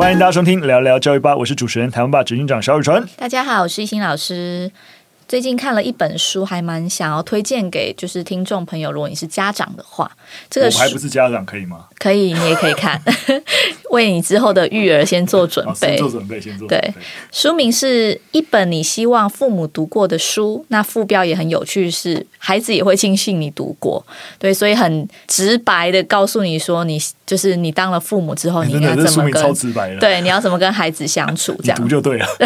欢迎大家收听聊聊教育吧，我是主持人台湾吧执行长小宇纯。大家好，我是一心老师。最近看了一本书，还蛮想要推荐给就是听众朋友。如果你是家长的话，这个我还不是家长，可以吗？可以，你也可以看，为你之后的育儿先做准备。先做准备，先做准备。对，书名是一本你希望父母读过的书。那副标也很有趣，是孩子也会庆幸你读过。对，所以很直白的告诉你说，你就是你当了父母之后，你应该怎么跟超直白的对，你要怎么跟孩子相处，这样 读就对了。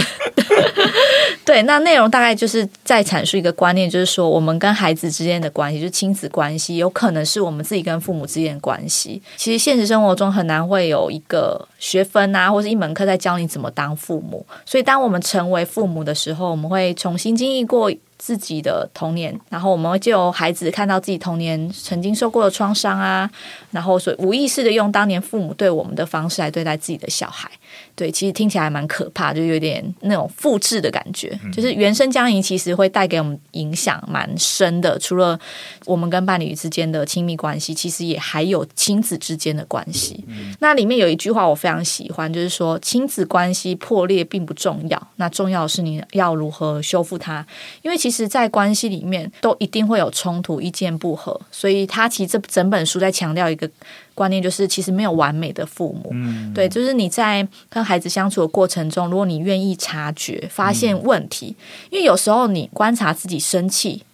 对，那内容大概就是在阐述一个观念，就是说我们跟孩子之间的关系，就是亲子关系，有可能是我们自己跟父母之间的关系。其实现实生活中很难会有一个学分啊，或是一门课在教你怎么当父母。所以当我们成为父母的时候，我们会重新经历过自己的童年，然后我们会就由孩子看到自己童年曾经受过的创伤啊，然后所以无意识的用当年父母对我们的方式来对待自己的小孩。对，其实听起来蛮可怕，就有点那种复制的感觉。就是原生家庭其实会带给我们影响蛮深的，除了我们跟伴侣之间的亲密关系，其实也还有亲子之间的关系。那里面有一句话我非常喜欢，就是说亲子关系破裂并不重要，那重要的是你要如何修复它。因为其实，在关系里面都一定会有冲突、意见不合，所以他其实这整本书在强调一个。观念就是，其实没有完美的父母，嗯、对，就是你在跟孩子相处的过程中，如果你愿意察觉、发现问题，嗯、因为有时候你观察自己生气。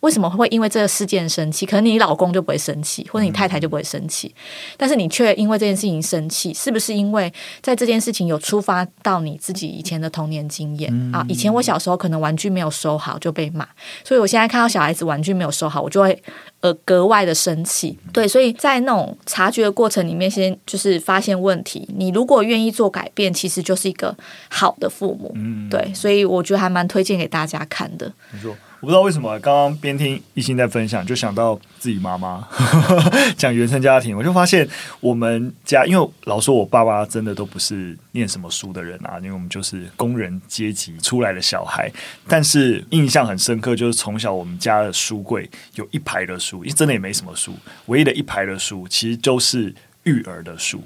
为什么会因为这个事件生气？可能你老公就不会生气，或者你太太就不会生气，但是你却因为这件事情生气，是不是因为在这件事情有触发到你自己以前的童年经验啊？以前我小时候可能玩具没有收好就被骂，所以我现在看到小孩子玩具没有收好，我就会呃格外的生气。对，所以在那种察觉的过程里面，先就是发现问题。你如果愿意做改变，其实就是一个好的父母。对，所以我觉得还蛮推荐给大家看的。没错。我不知道为什么，刚刚边听一心在分享，就想到自己妈妈 讲原生家庭，我就发现我们家，因为老说我爸爸真的都不是念什么书的人啊，因为我们就是工人阶级出来的小孩，但是印象很深刻，就是从小我们家的书柜有一排的书，真的也没什么书，唯一的一排的书其实都是育儿的书，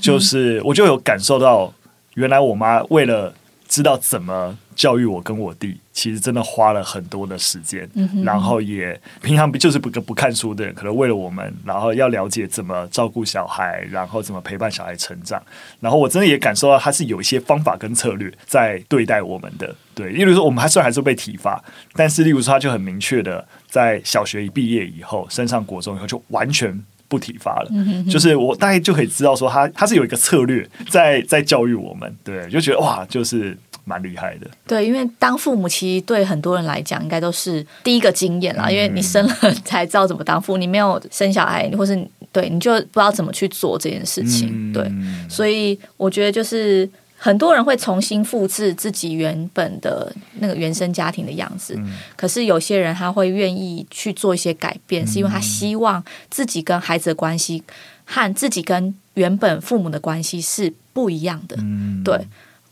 就是我就有感受到，原来我妈为了知道怎么教育我跟我弟，其实真的花了很多的时间，嗯、然后也平常就是不不看书的人，可能为了我们，然后要了解怎么照顾小孩，然后怎么陪伴小孩成长，然后我真的也感受到他是有一些方法跟策略在对待我们的。对，例如说我们还虽然还是被体罚，但是例如说他就很明确的在小学一毕业以后，升上国中以后就完全不体罚了。就是我大概就可以知道说他他是有一个策略在在教育我们。对，就觉得哇，就是。蛮厉害的，对，因为当父母其实对很多人来讲，应该都是第一个经验啦。嗯、因为你生了才知道怎么当父，你没有生小孩，或是对，你就不知道怎么去做这件事情。嗯、对，所以我觉得就是很多人会重新复制自己原本的那个原生家庭的样子，嗯、可是有些人他会愿意去做一些改变，嗯、是因为他希望自己跟孩子的关系和自己跟原本父母的关系是不一样的。嗯、对。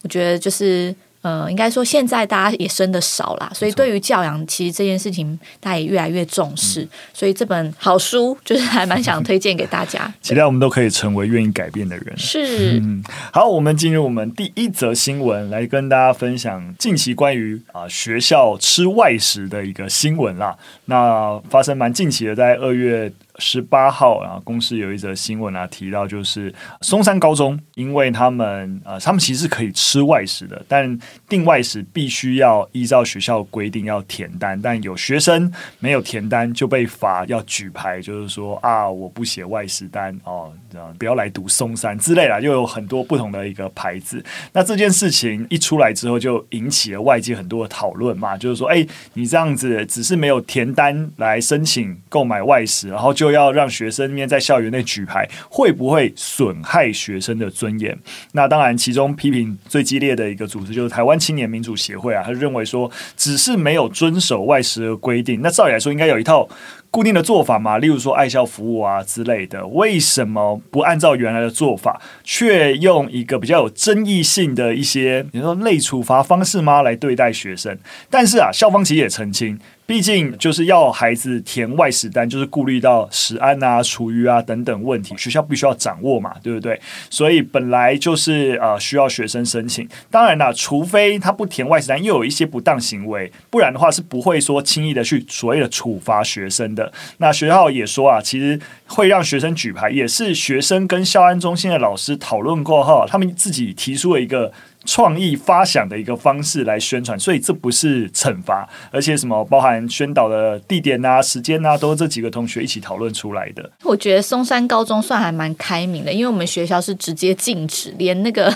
我觉得就是，呃，应该说现在大家也生的少啦，所以对于教养，其实这件事情大家也越来越重视。嗯、所以这本好书 就是还蛮想推荐给大家。期待我们都可以成为愿意改变的人。是，嗯，好，我们进入我们第一则新闻，来跟大家分享近期关于啊学校吃外食的一个新闻啦。那发生蛮近期的，在二月。十八号啊，公司有一则新闻啊，提到就是松山高中，因为他们呃，他们其实是可以吃外食的，但订外食必须要依照学校规定要填单，但有学生没有填单就被罚要举牌，就是说啊，我不写外食单哦，这样不要来读松山之类的，又有很多不同的一个牌子。那这件事情一出来之后，就引起了外界很多的讨论嘛，就是说，哎，你这样子只是没有填单来申请购买外食，然后就又要让学生面在校园内举牌，会不会损害学生的尊严？那当然，其中批评最激烈的一个组织就是台湾青年民主协会啊，他认为说，只是没有遵守外食的规定，那照理来说应该有一套。固定的做法嘛，例如说爱校服务啊之类的，为什么不按照原来的做法，却用一个比较有争议性的一些，比如说类处罚方式吗来对待学生？但是啊，校方其实也澄清，毕竟就是要孩子填外食单，就是顾虑到食安啊、厨余啊等等问题，学校必须要掌握嘛，对不对？所以本来就是呃需要学生申请。当然啦，除非他不填外食单，又有一些不当行为，不然的话是不会说轻易的去所谓的处罚学生的。那学校也说啊，其实会让学生举牌，也是学生跟校安中心的老师讨论过后，他们自己提出了一个。创意发想的一个方式来宣传，所以这不是惩罚，而且什么包含宣导的地点啊、时间啊，都是这几个同学一起讨论出来的。我觉得松山高中算还蛮开明的，因为我们学校是直接禁止，连那个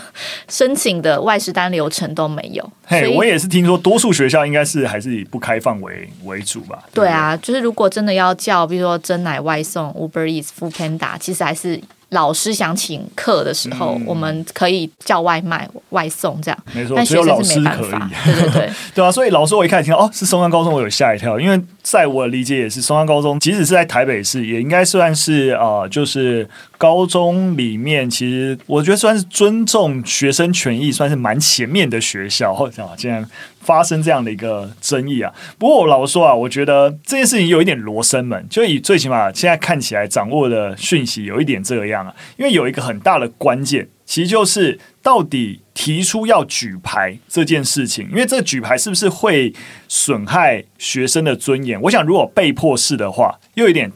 申请的外事单流程都没有。嘿，我也是听说，多数学校应该是还是以不开放为为主吧？对，对啊，就是如果真的要叫，比如说真奶外送、Uber Eats、Foodpanda，其实还是。老师想请客的时候，嗯、我们可以叫外卖、外送这样。没错，只有老师可以。对对对，对啊。所以老师，我一开始听到哦，是松山高中，我有吓一跳，因为在我理解也是松山高中，即使是在台北市，也应该算是啊、呃，就是高中里面，其实我觉得算是尊重学生权益，算是蛮前面的学校。或者竟然发生这样的一个争议啊！不过我老实说啊，我觉得这件事情有一点罗生门，就以最起码现在看起来掌握的讯息有一点这样啊。因为有一个很大的关键，其实就是到底提出要举牌这件事情，因为这举牌是不是会损害学生的尊严？我想如果被迫式的话，又有点。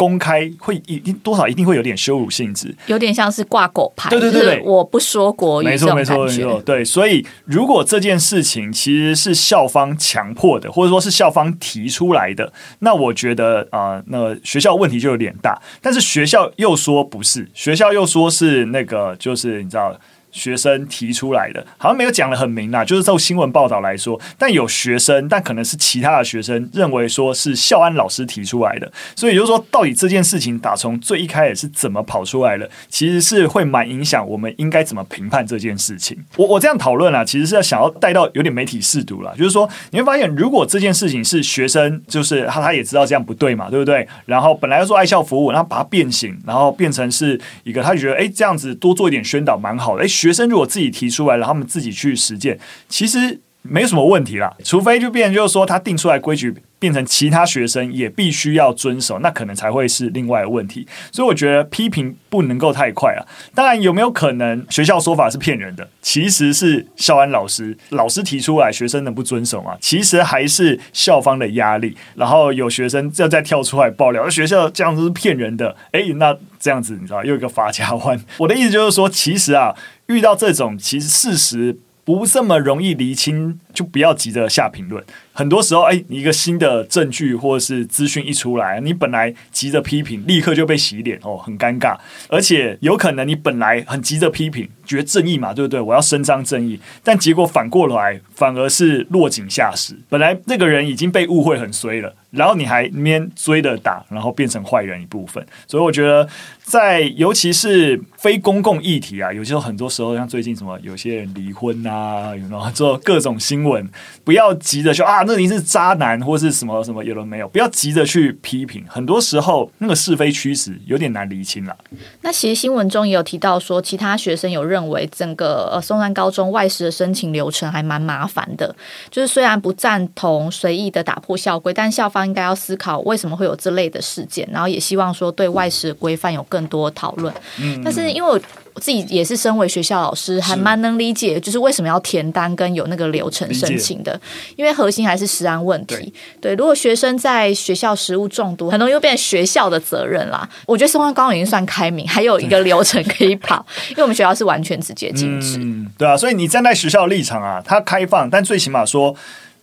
公开会一定多少一定会有点羞辱性质，有点像是挂狗牌。对对对对，我不说国语，没错没错没错。对，所以如果这件事情其实是校方强迫的，或者说是校方提出来的，那我觉得啊、呃，那学校问题就有点大。但是学校又说不是，学校又说是那个，就是你知道。学生提出来的，好像没有讲得很明啦，就是照新闻报道来说，但有学生，但可能是其他的学生认为说是校安老师提出来的，所以就是说，到底这件事情打从最一开始是怎么跑出来的，其实是会蛮影响我们应该怎么评判这件事情。我我这样讨论啊，其实是要想要带到有点媒体试读啦，就是说你会发现，如果这件事情是学生，就是他他也知道这样不对嘛，对不对？然后本来要做爱校服务，然后把它变形，然后变成是一个他觉得哎这样子多做一点宣导蛮好的，哎。学生如果自己提出来然后，他们自己去实践，其实没什么问题啦。除非就变就是说，他定出来规矩变成其他学生也必须要遵守，那可能才会是另外的问题。所以我觉得批评不能够太快啊。当然，有没有可能学校说法是骗人的？其实是校安老师老师提出来，学生能不遵守吗？其实还是校方的压力。然后有学生要再跳出来爆料，学校这样子是骗人的。诶，那这样子你知道又一个发夹弯。我的意思就是说，其实啊。遇到这种其实事实不这么容易厘清，就不要急着下评论。很多时候，哎，你一个新的证据或者是资讯一出来，你本来急着批评，立刻就被洗脸哦，很尴尬。而且有可能你本来很急着批评，觉得正义嘛，对不对？我要伸张正义，但结果反过来反而是落井下石。本来那个人已经被误会很衰了，然后你还面追着打，然后变成坏人一部分。所以我觉得，在尤其是非公共议题啊，有时候很多时候像最近什么有些人离婚啊，有没有做各种新闻，不要急着说啊。那你是渣男或是什么什么有了没有？不要急着去批评，很多时候那个是非曲直有点难厘清了。那其实新闻中也有提到说，其他学生有认为整个呃松山高中外事的申请流程还蛮麻烦的。就是虽然不赞同随意的打破校规，但校方应该要思考为什么会有这类的事件，然后也希望说对外事的规范有更多讨论。嗯，但是因为我。我自己也是身为学校老师，还蛮能理解，就是为什么要填单跟有那个流程申请的，因为核心还是食安问题。对，对，如果学生在学校食物中毒，很容易又变成学校的责任啦。我觉得松山高中已经算开明，还有一个流程可以跑，因为我们学校是完全直接禁止。嗯，对啊，所以你站在学校立场啊，它开放，但最起码说。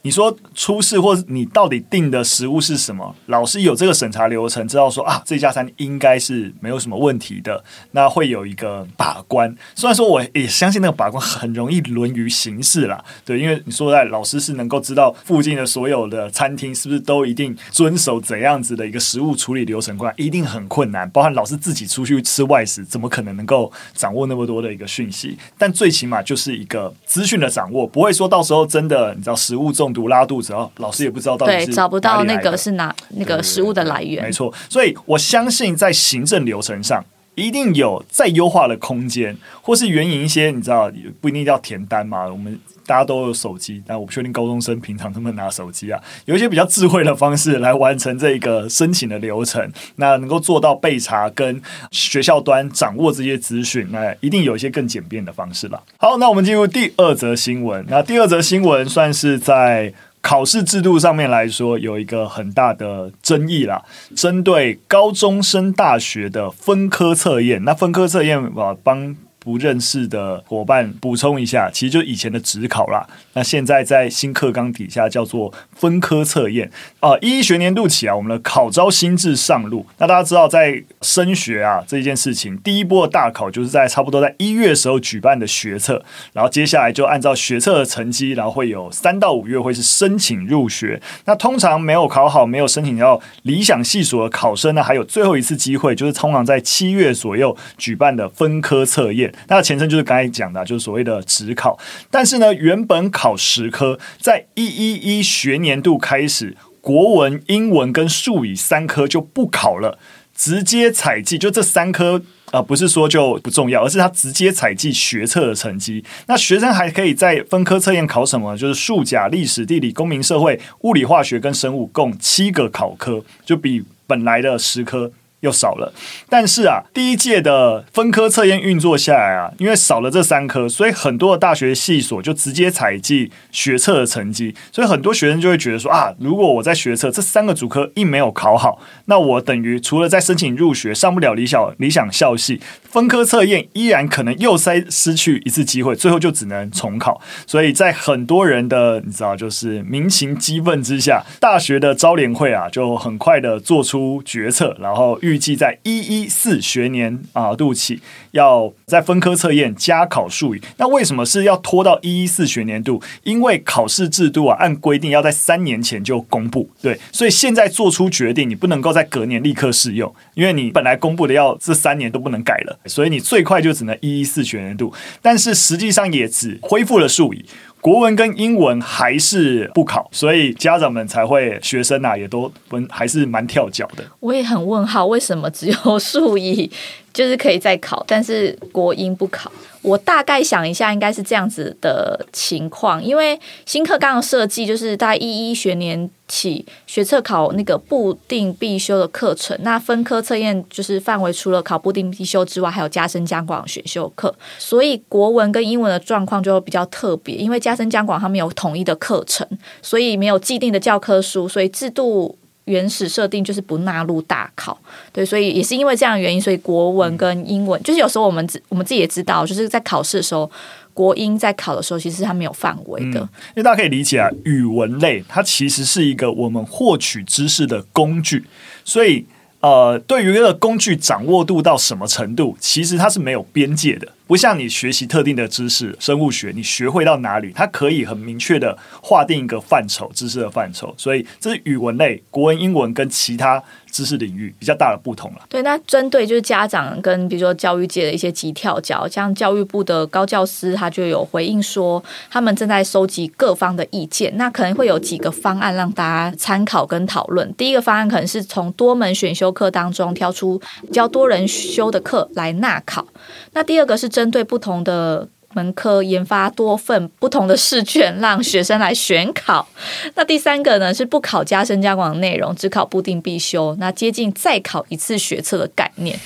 你说出事，或者你到底订的食物是什么？老师有这个审查流程，知道说啊，这家餐应该是没有什么问题的，那会有一个把关。虽然说我也相信那个把关很容易沦于形式啦，对，因为你说在老师是能够知道附近的所有的餐厅是不是都一定遵守怎样子的一个食物处理流程，过来一定很困难。包含老师自己出去吃外食，怎么可能能够掌握那么多的一个讯息？但最起码就是一个资讯的掌握，不会说到时候真的你知道食物中毒毒。拉肚子啊，老师也不知道到底是对，找不到那个是哪那个食物的来源。没错，所以我相信在行政流程上一定有再优化的空间，或是援引一些你知道不一定要填单嘛，我们。大家都有手机，但我不确定高中生平常能不能拿手机啊？有一些比较智慧的方式来完成这个申请的流程，那能够做到备查跟学校端掌握这些资讯，那一定有一些更简便的方式了。好，那我们进入第二则新闻。那第二则新闻算是在考试制度上面来说有一个很大的争议啦，针对高中生大学的分科测验，那分科测验啊帮。不认识的伙伴补充一下，其实就以前的职考啦。那现在在新课纲底下叫做分科测验啊。一一学年度起啊，我们的考招新制上路。那大家知道，在升学啊这件事情，第一波的大考就是在差不多在一月时候举办的学测，然后接下来就按照学测的成绩，然后会有三到五月会是申请入学。那通常没有考好、没有申请到理想系所的考生呢，还有最后一次机会，就是通常在七月左右举办的分科测验。那前身就是刚才讲的，就是所谓的职考。但是呢，原本考十科，在一一一学年度开始，国文、英文跟数语三科就不考了，直接采计。就这三科啊、呃，不是说就不重要，而是它直接采计学测的成绩。那学生还可以在分科测验考什么？就是数甲、历史、地理、公民、社会、物理、化学跟生物，共七个考科，就比本来的十科。又少了，但是啊，第一届的分科测验运作下来啊，因为少了这三科，所以很多的大学系所就直接采计学测的成绩，所以很多学生就会觉得说啊，如果我在学测这三个主科一没有考好，那我等于除了在申请入学上不了理想理想校系，分科测验依然可能又塞失去一次机会，最后就只能重考。所以在很多人的你知道，就是民情激愤之下，大学的招联会啊，就很快的做出决策，然后。预计在一一四学年啊度起，要在分科测验加考数语。那为什么是要拖到一一四学年度？因为考试制度啊，按规定要在三年前就公布。对，所以现在做出决定，你不能够在隔年立刻适用，因为你本来公布的要这三年都不能改了，所以你最快就只能一一四学年度。但是实际上也只恢复了数语。国文跟英文还是不考，所以家长们才会，学生啊也都还是蛮跳脚的。我也很问号，为什么只有数以就是可以再考，但是国英不考？我大概想一下，应该是这样子的情况，因为新课纲的设计就是大概一一学年起学测考那个部定必修的课程，那分科测验就是范围除了考部定必修之外，还有加深加广选修课，所以国文跟英文的状况就比较特别，因为加深加广他们有统一的课程，所以没有既定的教科书，所以制度。原始设定就是不纳入大考，对，所以也是因为这样的原因，所以国文跟英文，就是有时候我们自我们自己也知道，就是在考试的时候，国英在考的时候，其实它没有范围的。因为大家可以理解啊，语文类它其实是一个我们获取知识的工具，所以呃，对于一个工具掌握度到什么程度，其实它是没有边界的。不像你学习特定的知识，生物学，你学会到哪里，它可以很明确的划定一个范畴，知识的范畴。所以这是语文类，国文、英文跟其他知识领域比较大的不同了。对，那针对就是家长跟比如说教育界的一些急跳脚，像教育部的高教师，他就有回应说，他们正在收集各方的意见，那可能会有几个方案让大家参考跟讨论。第一个方案可能是从多门选修课当中挑出比较多人修的课来纳考，那第二个是。针对不同的门科研发多份不同的试卷，让学生来选考。那第三个呢，是不考加深加广的内容，只考固定必修，那接近再考一次学测的概念。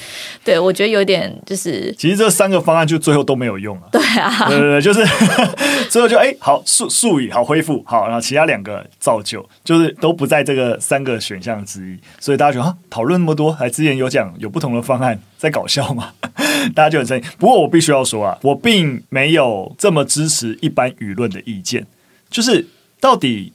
对，我觉得有点就是，其实这三个方案就最后都没有用了。对啊，对对对，就是 最后就哎、欸，好数术语好恢复好，然后其他两个造就，就是都不在这个三个选项之一。所以大家觉得啊，讨论那么多，还之前有讲有不同的方案，在搞笑吗？大家就很生气。不过我必须要说啊，我并没没有这么支持一般舆论的意见，就是到底。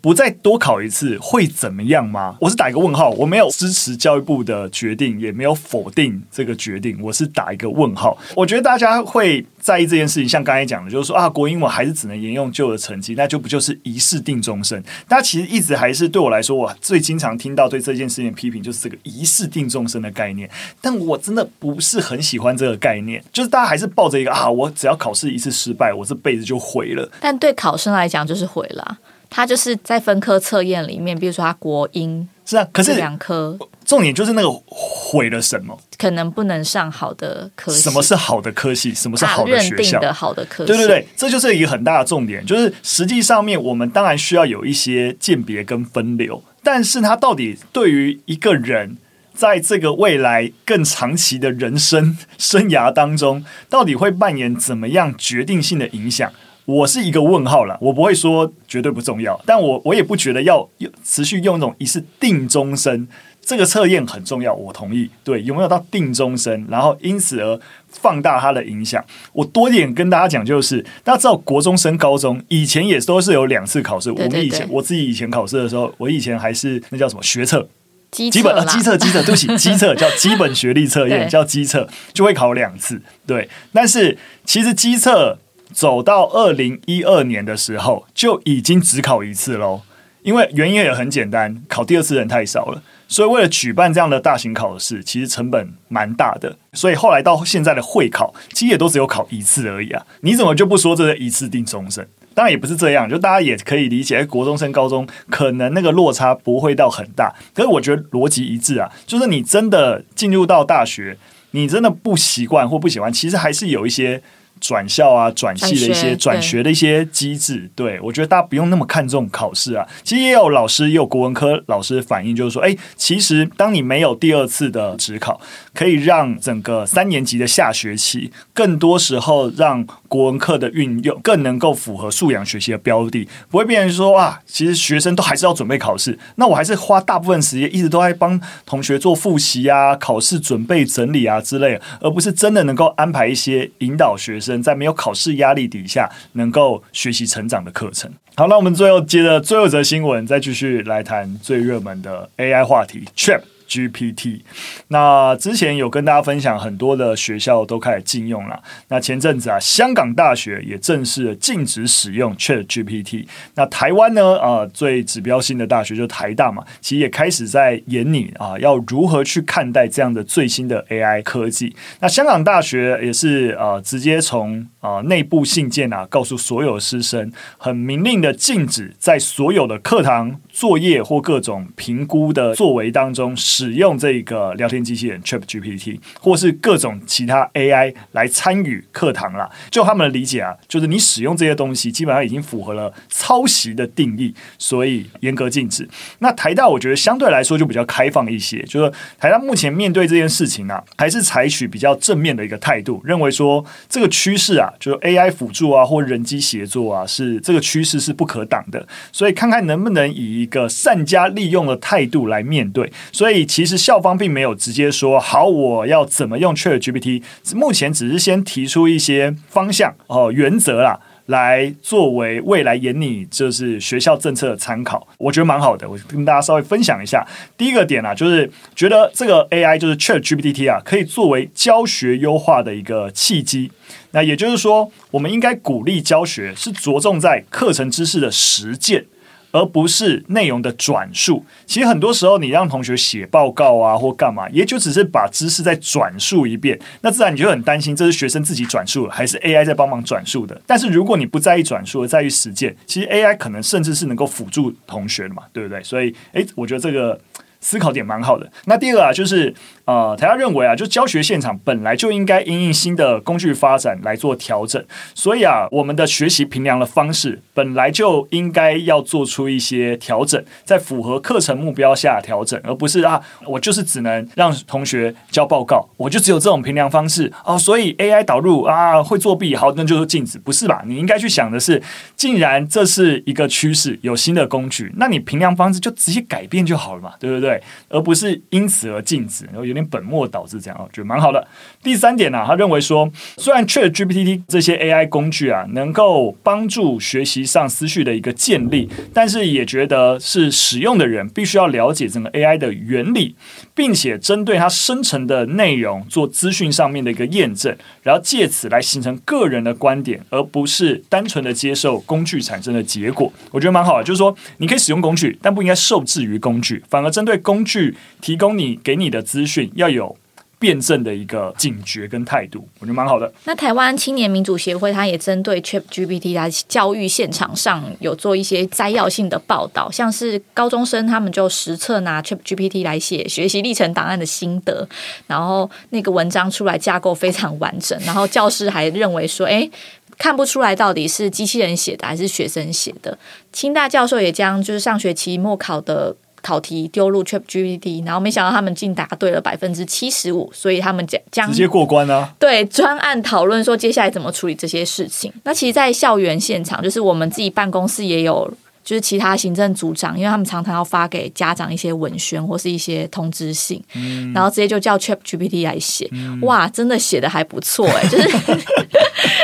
不再多考一次会怎么样吗？我是打一个问号，我没有支持教育部的决定，也没有否定这个决定，我是打一个问号。我觉得大家会在意这件事情，像刚才讲的，就是说啊，国英文还是只能沿用旧的成绩，那就不就是一试定终身？大家其实一直还是对我来说，我最经常听到对这件事情的批评，就是这个一试定终身的概念。但我真的不是很喜欢这个概念，就是大家还是抱着一个啊，我只要考试一次失败，我这辈子就毁了。但对考生来讲，就是毁了。他就是在分科测验里面，比如说他国英是啊，可是两科重点就是那个毁了什么？可能不能上好的科系。什么是好的科系？什么是好的学校？的好的科系。对对对，这就是一个很大的重点。就是实际上面，我们当然需要有一些鉴别跟分流，但是它到底对于一个人，在这个未来更长期的人生 生涯当中，到底会扮演怎么样决定性的影响？我是一个问号了，我不会说绝对不重要，但我我也不觉得要持续用那种一次定终身这个测验很重要，我同意。对，有没有到定终身，然后因此而放大它的影响？我多点跟大家讲，就是大家知道国中升高中以前也都是有两次考试。我们以前我自己以前考试的时候，我以前还是那叫什么学测，基本啊基测基测，对不起，基测叫基本学历测验，叫基测就会考两次。对，但是其实基测。走到二零一二年的时候，就已经只考一次喽。因为原因也很简单，考第二次人太少了，所以为了举办这样的大型考试，其实成本蛮大的。所以后来到现在的会考，其实也都只有考一次而已啊。你怎么就不说这是一次定终身？当然也不是这样，就大家也可以理解，国中升高中可能那个落差不会到很大。可是我觉得逻辑一致啊，就是你真的进入到大学，你真的不习惯或不喜欢，其实还是有一些。转校啊，转系的一些转学的一些机制，对，对我觉得大家不用那么看重考试啊。其实也有老师，也有国文科老师反映，就是说，哎，其实当你没有第二次的职考，可以让整个三年级的下学期，更多时候让国文课的运用更能够符合素养学习的标的，不会变成说啊，其实学生都还是要准备考试，那我还是花大部分时间一直都在帮同学做复习啊、考试准备整理啊之类的，而不是真的能够安排一些引导学生。在没有考试压力底下，能够学习成长的课程。好，那我们最后接着最后一则新闻，再继续来谈最热门的 AI 话题 Chat GPT，那之前有跟大家分享，很多的学校都开始禁用了。那前阵子啊，香港大学也正式禁止使用 Chat GPT。那台湾呢，啊、呃，最指标性的大学就台大嘛，其实也开始在研拟啊，要如何去看待这样的最新的 AI 科技。那香港大学也是啊、呃，直接从啊内部信件啊，告诉所有师生，很明令的禁止在所有的课堂作业或各种评估的作为当中。使用这个聊天机器人 ChatGPT，或是各种其他 AI 来参与课堂啦。就他们的理解啊，就是你使用这些东西，基本上已经符合了抄袭的定义，所以严格禁止。那台大我觉得相对来说就比较开放一些，就是台大目前面对这件事情啊，还是采取比较正面的一个态度，认为说这个趋势啊，就是 AI 辅助啊或人机协作啊，是这个趋势是不可挡的，所以看看能不能以一个善加利用的态度来面对，所以。其实校方并没有直接说好，我要怎么用 ChatGPT，目前只是先提出一些方向哦原则啦，来作为未来研拟就是学校政策的参考，我觉得蛮好的。我跟大家稍微分享一下，第一个点啊，就是觉得这个 AI 就是 ChatGPT 啊，可以作为教学优化的一个契机。那也就是说，我们应该鼓励教学是着重在课程知识的实践。而不是内容的转述。其实很多时候，你让同学写报告啊，或干嘛，也就只是把知识再转述一遍。那自然你就很担心，这是学生自己转述，还是 AI 在帮忙转述的？但是如果你不在意转述，而在于实践，其实 AI 可能甚至是能够辅助同学的嘛，对不对？所以，诶，我觉得这个思考点蛮好的。那第二个啊，就是。呃，台大认为啊，就教学现场本来就应该因应新的工具发展来做调整，所以啊，我们的学习评量的方式本来就应该要做出一些调整，在符合课程目标下调整，而不是啊，我就是只能让同学交报告，我就只有这种评量方式哦，所以 AI 导入啊会作弊，好，那就是禁止，不是吧？你应该去想的是，既然这是一个趋势，有新的工具，那你评量方式就直接改变就好了嘛，对不对？而不是因此而禁止，然后有本末倒置，这样啊，觉得蛮好的。第三点呢、他认为说，虽然 ChatGPT 这些 AI 工具啊，能够帮助学习上思绪的一个建立，但是也觉得是使用的人必须要了解整个 AI 的原理，并且针对它生成的内容做资讯上面的一个验证，然后借此来形成个人的观点，而不是单纯的接受工具产生的结果。我觉得蛮好的，就是说你可以使用工具，但不应该受制于工具，反而针对工具提供你给你的资讯要有辩证的一个警觉跟态度，我觉得蛮好的。那台湾青年民主协会，它也针对 ChatGPT 在教育现场上有做一些摘要性的报道，像是高中生他们就实测拿 ChatGPT 来写学习历程档案的心得，然后那个文章出来架构非常完整，然后教师还认为说，哎，看不出来到底是机器人写的还是学生写的。清大教授也将就是上学期末考的。考题丢入 ChatGPT，然后没想到他们竟答对了百分之七十五，所以他们将将直接过关啊！对，专案讨论说接下来怎么处理这些事情。那其实，在校园现场，就是我们自己办公室也有。就是其他行政组长，因为他们常常要发给家长一些文宣或是一些通知信，嗯、然后直接就叫 ChatGPT 来写，嗯、哇，真的写的还不错哎，就是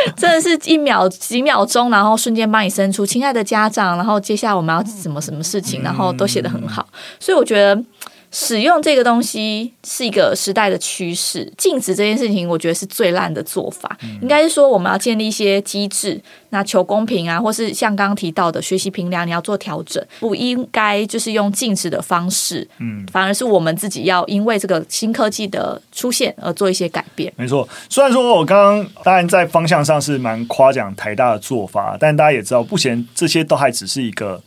真的是一秒几秒钟，然后瞬间帮你生出亲爱的家长，然后接下来我们要什么什么事情，然后都写得很好，所以我觉得。使用这个东西是一个时代的趋势，禁止这件事情，我觉得是最烂的做法。嗯、应该是说，我们要建立一些机制，那求公平啊，或是像刚刚提到的学习评量，你要做调整，不应该就是用禁止的方式，嗯，反而是我们自己要因为这个新科技的出现而做一些改变。没错，虽然说我刚刚当然在方向上是蛮夸奖台大的做法，但大家也知道，目前这些都还只是一个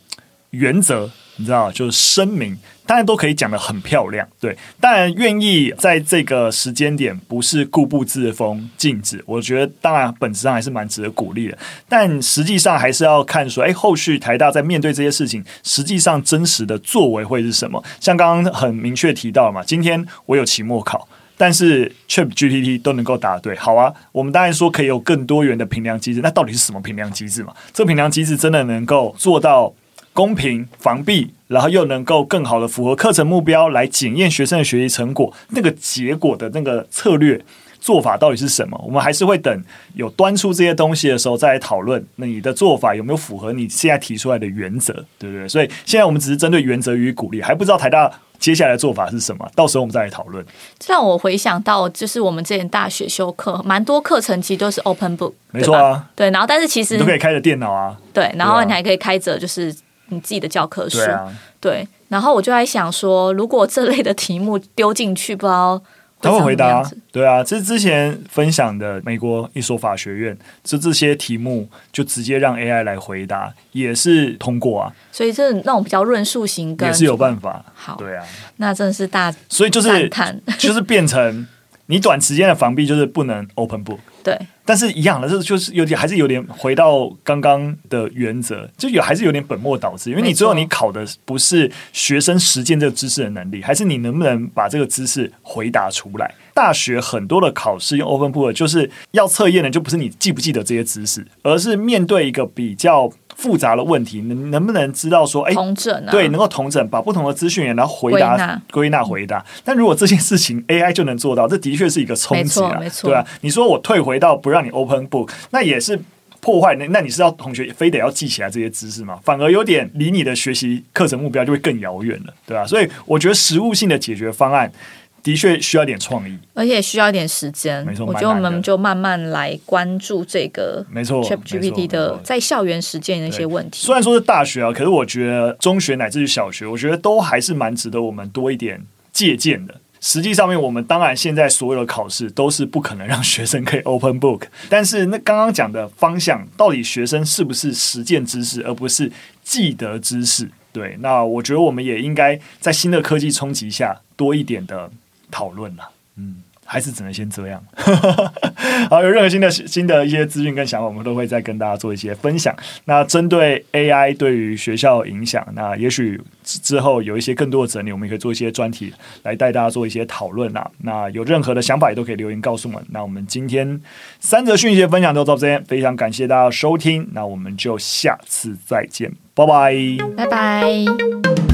原则。你知道，就是声明，当然都可以讲得很漂亮，对。当然愿意在这个时间点不是固步自封禁止，我觉得当然本质上还是蛮值得鼓励的。但实际上还是要看说，哎，后续台大在面对这些事情，实际上真实的作为会是什么？像刚刚很明确提到了嘛，今天我有期末考，但是 ChatGPT 都能够答对，好啊。我们当然说可以有更多元的评量机制，那到底是什么评量机制嘛？这评量机制真的能够做到？公平防弊，然后又能够更好的符合课程目标来检验学生的学习成果，那个结果的那个策略做法到底是什么？我们还是会等有端出这些东西的时候再来讨论。那你的做法有没有符合你现在提出来的原则？对不对？所以现在我们只是针对原则予以鼓励，还不知道台大接下来的做法是什么。到时候我们再来讨论。这让我回想到，就是我们之前大学修课，蛮多课程其实都是 open book，没错啊。对，然后但是其实你都可以开着电脑啊。对，然后你还可以开着就是。你自己的教科书，对，啊、对，然后我就在想说，如果这类的题目丢进去，不知道会他会回答，对啊，这是之前分享的美国一所法学院，这这些题目就直接让 AI 来回答，也是通过啊。所以这那种比较论述型的，也是有办法。好，对啊，那真的是大，所以就是就是变成你短时间的防弊就是不能 open book，对。但是一样的，这就是有点，还是有点回到刚刚的原则，就有还是有点本末倒置。因为你最后你考的不是学生实践这个知识的能力，还是你能不能把这个知识回答出来。大学很多的考试用 Open Book，就是要测验的，就不是你记不记得这些知识，而是面对一个比较复杂的问题，能能不能知道说，哎，统整啊，对，能够同整，把不同的资讯然后回答归纳回答。但如果这件事情 AI 就能做到，这的确是一个冲击啊，对啊，你说我退回到不让。你 open book，那也是破坏。那那你是要同学非得要记起来这些知识吗？反而有点离你的学习课程目标就会更遥远了，对吧？所以我觉得实物性的解决方案的确需要一点创意，而且需要一点时间。没错，我觉得我们就慢慢来关注这个，没错，ChatGPT 的在校园实践的一些问题。虽然说是大学啊，可是我觉得中学乃至于小学，我觉得都还是蛮值得我们多一点借鉴的。实际上面，我们当然现在所有的考试都是不可能让学生可以 open book，但是那刚刚讲的方向，到底学生是不是实践知识，而不是记得知识？对，那我觉得我们也应该在新的科技冲击下多一点的讨论了。嗯。还是只能先这样。好，有任何新的新的一些资讯跟想法，我们都会再跟大家做一些分享。那针对 AI 对于学校影响，那也许之后有一些更多的整理，我们也可以做一些专题来带大家做一些讨论啊。那有任何的想法也都可以留言告诉我们。那我们今天三则讯息的分享都到这边，非常感谢大家收听。那我们就下次再见，拜拜，拜拜。